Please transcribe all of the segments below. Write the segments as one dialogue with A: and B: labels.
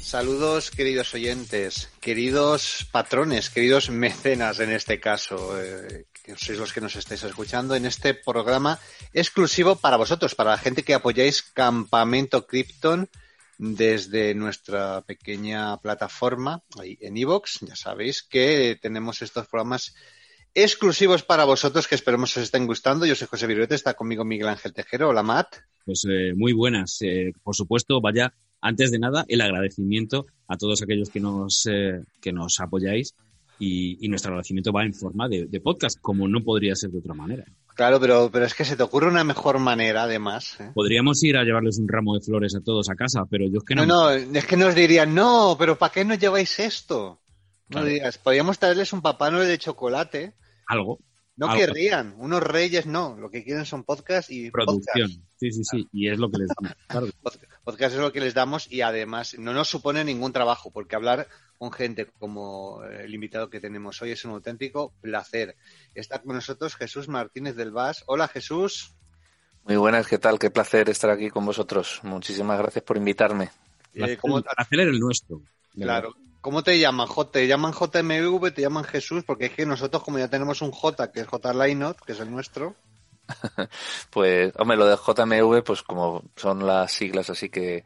A: Saludos queridos oyentes, queridos patrones, queridos mecenas en este caso, eh, que sois los que nos estáis escuchando en este programa exclusivo para vosotros, para la gente que apoyáis Campamento Krypton desde nuestra pequeña plataforma ahí en iVoox. Ya sabéis que tenemos estos programas exclusivos para vosotros que esperemos os estén gustando. Yo soy José Viruete, está conmigo Miguel Ángel Tejero. Hola, Matt.
B: Pues eh, muy buenas. Eh, por supuesto, vaya, antes de nada, el agradecimiento a todos aquellos que nos, eh, que nos apoyáis y, y, nuestro agradecimiento va en forma de, de, podcast, como no podría ser de otra manera.
A: Claro, pero, pero es que se te ocurre una mejor manera, además. ¿eh?
B: Podríamos ir a llevarles un ramo de flores a todos a casa, pero yo es que no.
A: No, no, es que nos dirían, no, pero ¿para qué nos lleváis esto? No digas, podríamos traerles un papá noel de chocolate.
B: Algo.
A: No
B: algo.
A: querrían, unos reyes no, lo que quieren son podcast y
B: producción.
A: Podcast.
B: Sí, sí, sí, y es lo que les damos. Claro.
A: Podcast es lo que les damos y además no nos supone ningún trabajo, porque hablar con gente como el invitado que tenemos hoy es un auténtico placer. Está con nosotros Jesús Martínez del VAS. Hola Jesús.
C: Muy buenas, ¿qué tal? Qué placer estar aquí con vosotros. Muchísimas gracias por invitarme.
B: Eh, ¿cómo... El placer era el nuestro.
A: Claro. ¿Cómo te llaman? ¿Te llaman JMV? ¿Te llaman Jesús? Porque es que nosotros, como ya tenemos un J, que es J Linot, que es el nuestro.
C: pues, hombre, lo de JMV, pues como son las siglas así que,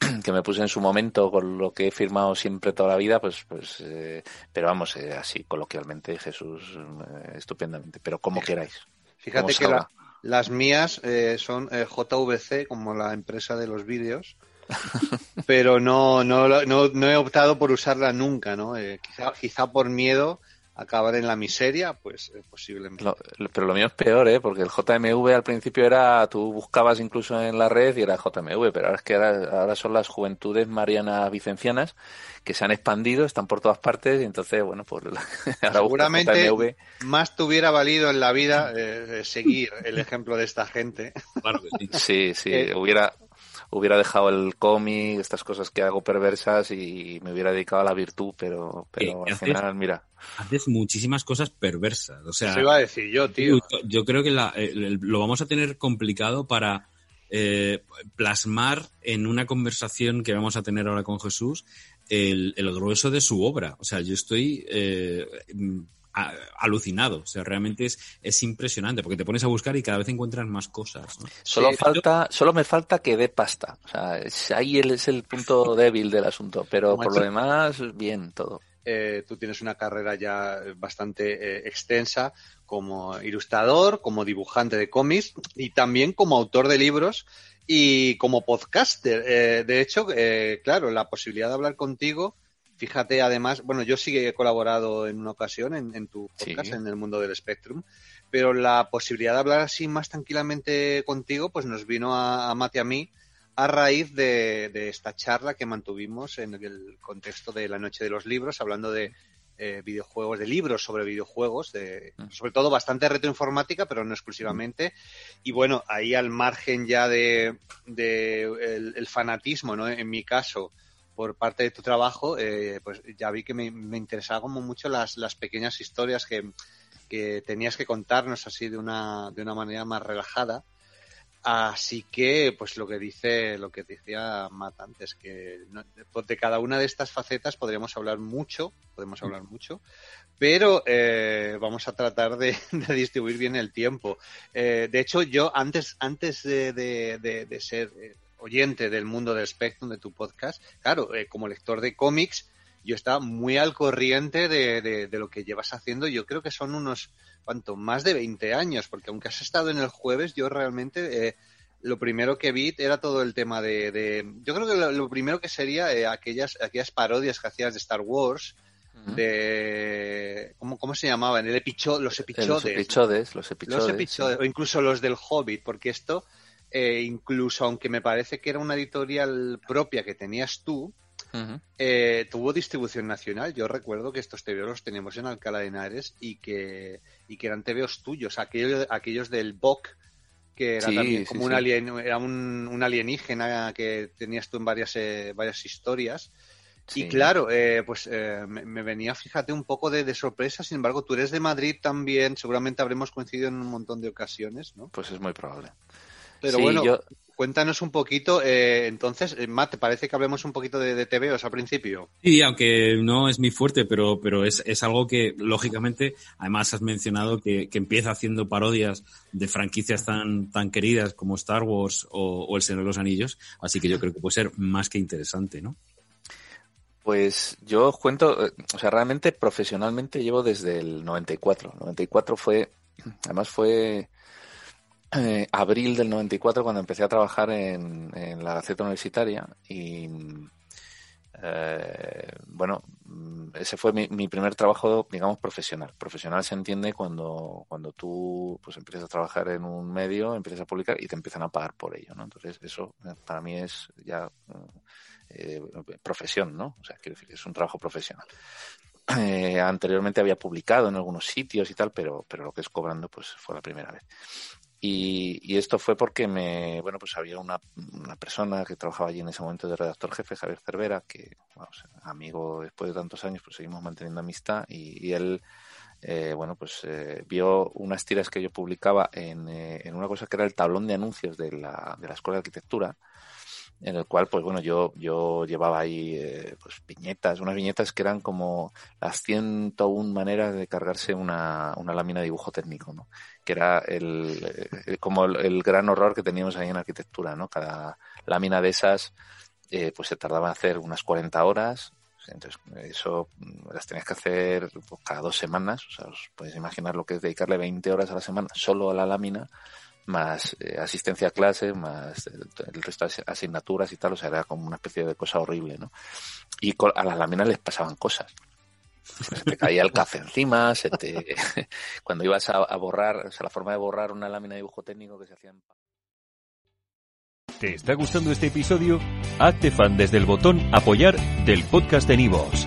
C: que me puse en su momento con lo que he firmado siempre toda la vida, pues, pues, eh, pero vamos, eh, así coloquialmente, Jesús, eh, estupendamente, pero como queráis.
A: Fíjate que la, las mías eh, son JVC, como la empresa de los vídeos. pero no, no, no, no, he optado por usarla nunca, ¿no? Eh, quizá, quizá por miedo a acabar en la miseria, pues eh, posiblemente.
C: Lo, pero lo mío es peor, ¿eh? Porque el JMV al principio era, tú buscabas incluso en la red y era JMV, pero ahora es que ahora, ahora son las juventudes marianas vicencianas que se han expandido, están por todas partes y entonces, bueno, pues
A: ahora seguramente JMV. más te hubiera valido en la vida eh, seguir el ejemplo de esta gente.
B: Claro que sí.
C: Sí, sí, eh, hubiera hubiera dejado el cómic, estas cosas que hago perversas y me hubiera dedicado a la virtud, pero, pero
B: Eh,
C: al
B: haces-
C: final, mira.
B: Haces muchísimas cosas perversas. O sea,
A: Eso iba a decir yo, tío.
B: yo, yo creo que la- el- el- lo vamos a tener complicado para eh, plasmar en una conversación que vamos a tener ahora con Jesús el, el grueso de su obra. O sea, yo estoy eh, alucinado. O sea, realmente es, es impresionante porque te pones a buscar y cada vez encuentras más cosas. ¿no?
C: Solo
A: Sí,
C: falta, solo me falta que dé pasta. O sea, es- ahí es el punto débil del asunto, pero por lo demás, bien, todo.
A: Eh, tú tienes una carrera ya bastante eh, extensa como ilustrador, como dibujante de cómics y también como autor de libros y como podcaster. Eh, de hecho, eh, claro, la posibilidad de hablar contigo, fíjate además, bueno, yo sí que he colaborado en una ocasión en, en tu podcast,
C: Sí.
A: en el mundo del Spectrum, pero la posibilidad de hablar así más tranquilamente contigo, pues nos vino a, a Mate y a mí a raíz de, de esta charla que mantuvimos en el contexto de la Noche de los Libros, hablando de eh, videojuegos, de libros sobre videojuegos, de, sobre todo bastante retroinformática, pero no exclusivamente. Y bueno, ahí al margen ya de, de el, el fanatismo, ¿no? En mi caso, por parte de tu trabajo, eh, pues ya vi que me, me interesaba como mucho las, las pequeñas historias que, que tenías que contarnos así de una, de una manera más relajada. Así que, pues lo que dice, lo que decía Matt antes, que no- de cada una de estas facetas podríamos hablar mucho, podemos hablar mucho, pero eh, vamos a tratar de, de distribuir bien el tiempo. Eh, de hecho, yo antes, antes de, de- de- de ser eh, oyente del mundo del Spectrum de tu podcast, claro, eh, como lector de cómics, yo estaba muy al corriente de, de- de lo que llevas haciendo. Yo creo que son unos, ¿cuánto? Más de 20 años, porque aunque has estado en el jueves, yo realmente eh, lo primero que vi era todo el tema de... de- yo creo que lo, lo primero que sería eh, aquellas, aquellas parodias que hacías de Star Wars, de... ¿Cómo, cómo se llamaban? El epicho, los epichodes.
C: Los epichodes, los epichodes.
A: Los episodes, o incluso los del Hobbit, porque esto, eh, incluso aunque me parece que era una editorial propia que tenías tú, eh, tuvo distribución nacional. Yo recuerdo que estos TVOs los teníamos en Alcalá de Henares y que, y que eran TVOs tuyos, aquellos, aquellos del BOC, que era
C: Sí,
A: también
C: sí,
A: como un,
C: sí.
A: alien, era un, un alienígena que tenías tú en varias, eh, varias historias. Y claro, eh, pues eh, me, me venía, fíjate, un poco de, de sorpresa. Sin embargo, tú eres de Madrid también. Seguramente habremos coincidido en un montón de ocasiones, ¿no?
C: Pues es muy probable.
A: Pero bueno, cuéntanos un poquito, eh, entonces, eh, Matt, ¿te parece que hablemos un poquito de, de TVOs al principio?
B: Sí, aunque no es mi fuerte, pero, pero es, es algo que, lógicamente, además has mencionado que, que, empieza haciendo parodias de franquicias tan, tan queridas como Star Wars o, o El Señor de los Anillos, así que yo creo que puede ser más que interesante, ¿no?
C: Pues yo cuento, eh, o sea, realmente profesionalmente llevo desde el 94. 94 fue, además fue eh, abril del 94 cuando empecé a trabajar en, en la Gaceta Universitaria y eh, bueno, mm, ese fue mi, primer trabajo, digamos, profesional. Profesional se entiende cuando, cuando tú pues empiezas a trabajar en un medio, empiezas a publicar y te empiezan a pagar por ello, ¿no? Entonces eso eh, para mí es ya eh, profesión, ¿no? O sea, quiero decir, es un trabajo profesional. Anteriormente había publicado en algunos sitios y tal, pero, pero lo que es cobrando, pues fue la primera vez. Y, y esto fue porque me, bueno, pues había una, una, persona que trabajaba allí en ese momento de redactor jefe, Javier Cervera, que, vamos, amigo después de tantos años, pues seguimos manteniendo amistad y, y él, eh, bueno, pues eh, vio unas tiras que yo publicaba en, eh, en, una cosa que era el tablón de anuncios de la, de la Escuela de Arquitectura, en el cual, pues bueno, yo, yo llevaba ahí eh, pues viñetas, unas viñetas que eran como las 101 maneras de cargarse una, una lámina de dibujo técnico, ¿no? Que era el, el como el, gran horror que teníamos ahí en arquitectura, ¿no? Cada lámina de esas, eh, pues se tardaba en hacer unas 40 horas, entonces, eso las tenías que hacer pues, cada dos semanas. O sea, os podéis imaginar lo que es dedicarle 20 horas a la semana solo a la lámina más eh, asistencia a clases, más el, resto de asignaturas y tal, o sea, era como una especie de cosa horrible, ¿no? Y a las láminas les pasaban cosas. Se te caía el café encima, se te... cuando ibas a, a, borrar, o sea, la forma de borrar una lámina de dibujo técnico que se hacía en...
D: ¿Te está gustando este episodio? Hazte fan desde el botón apoyar del podcast de Nivos.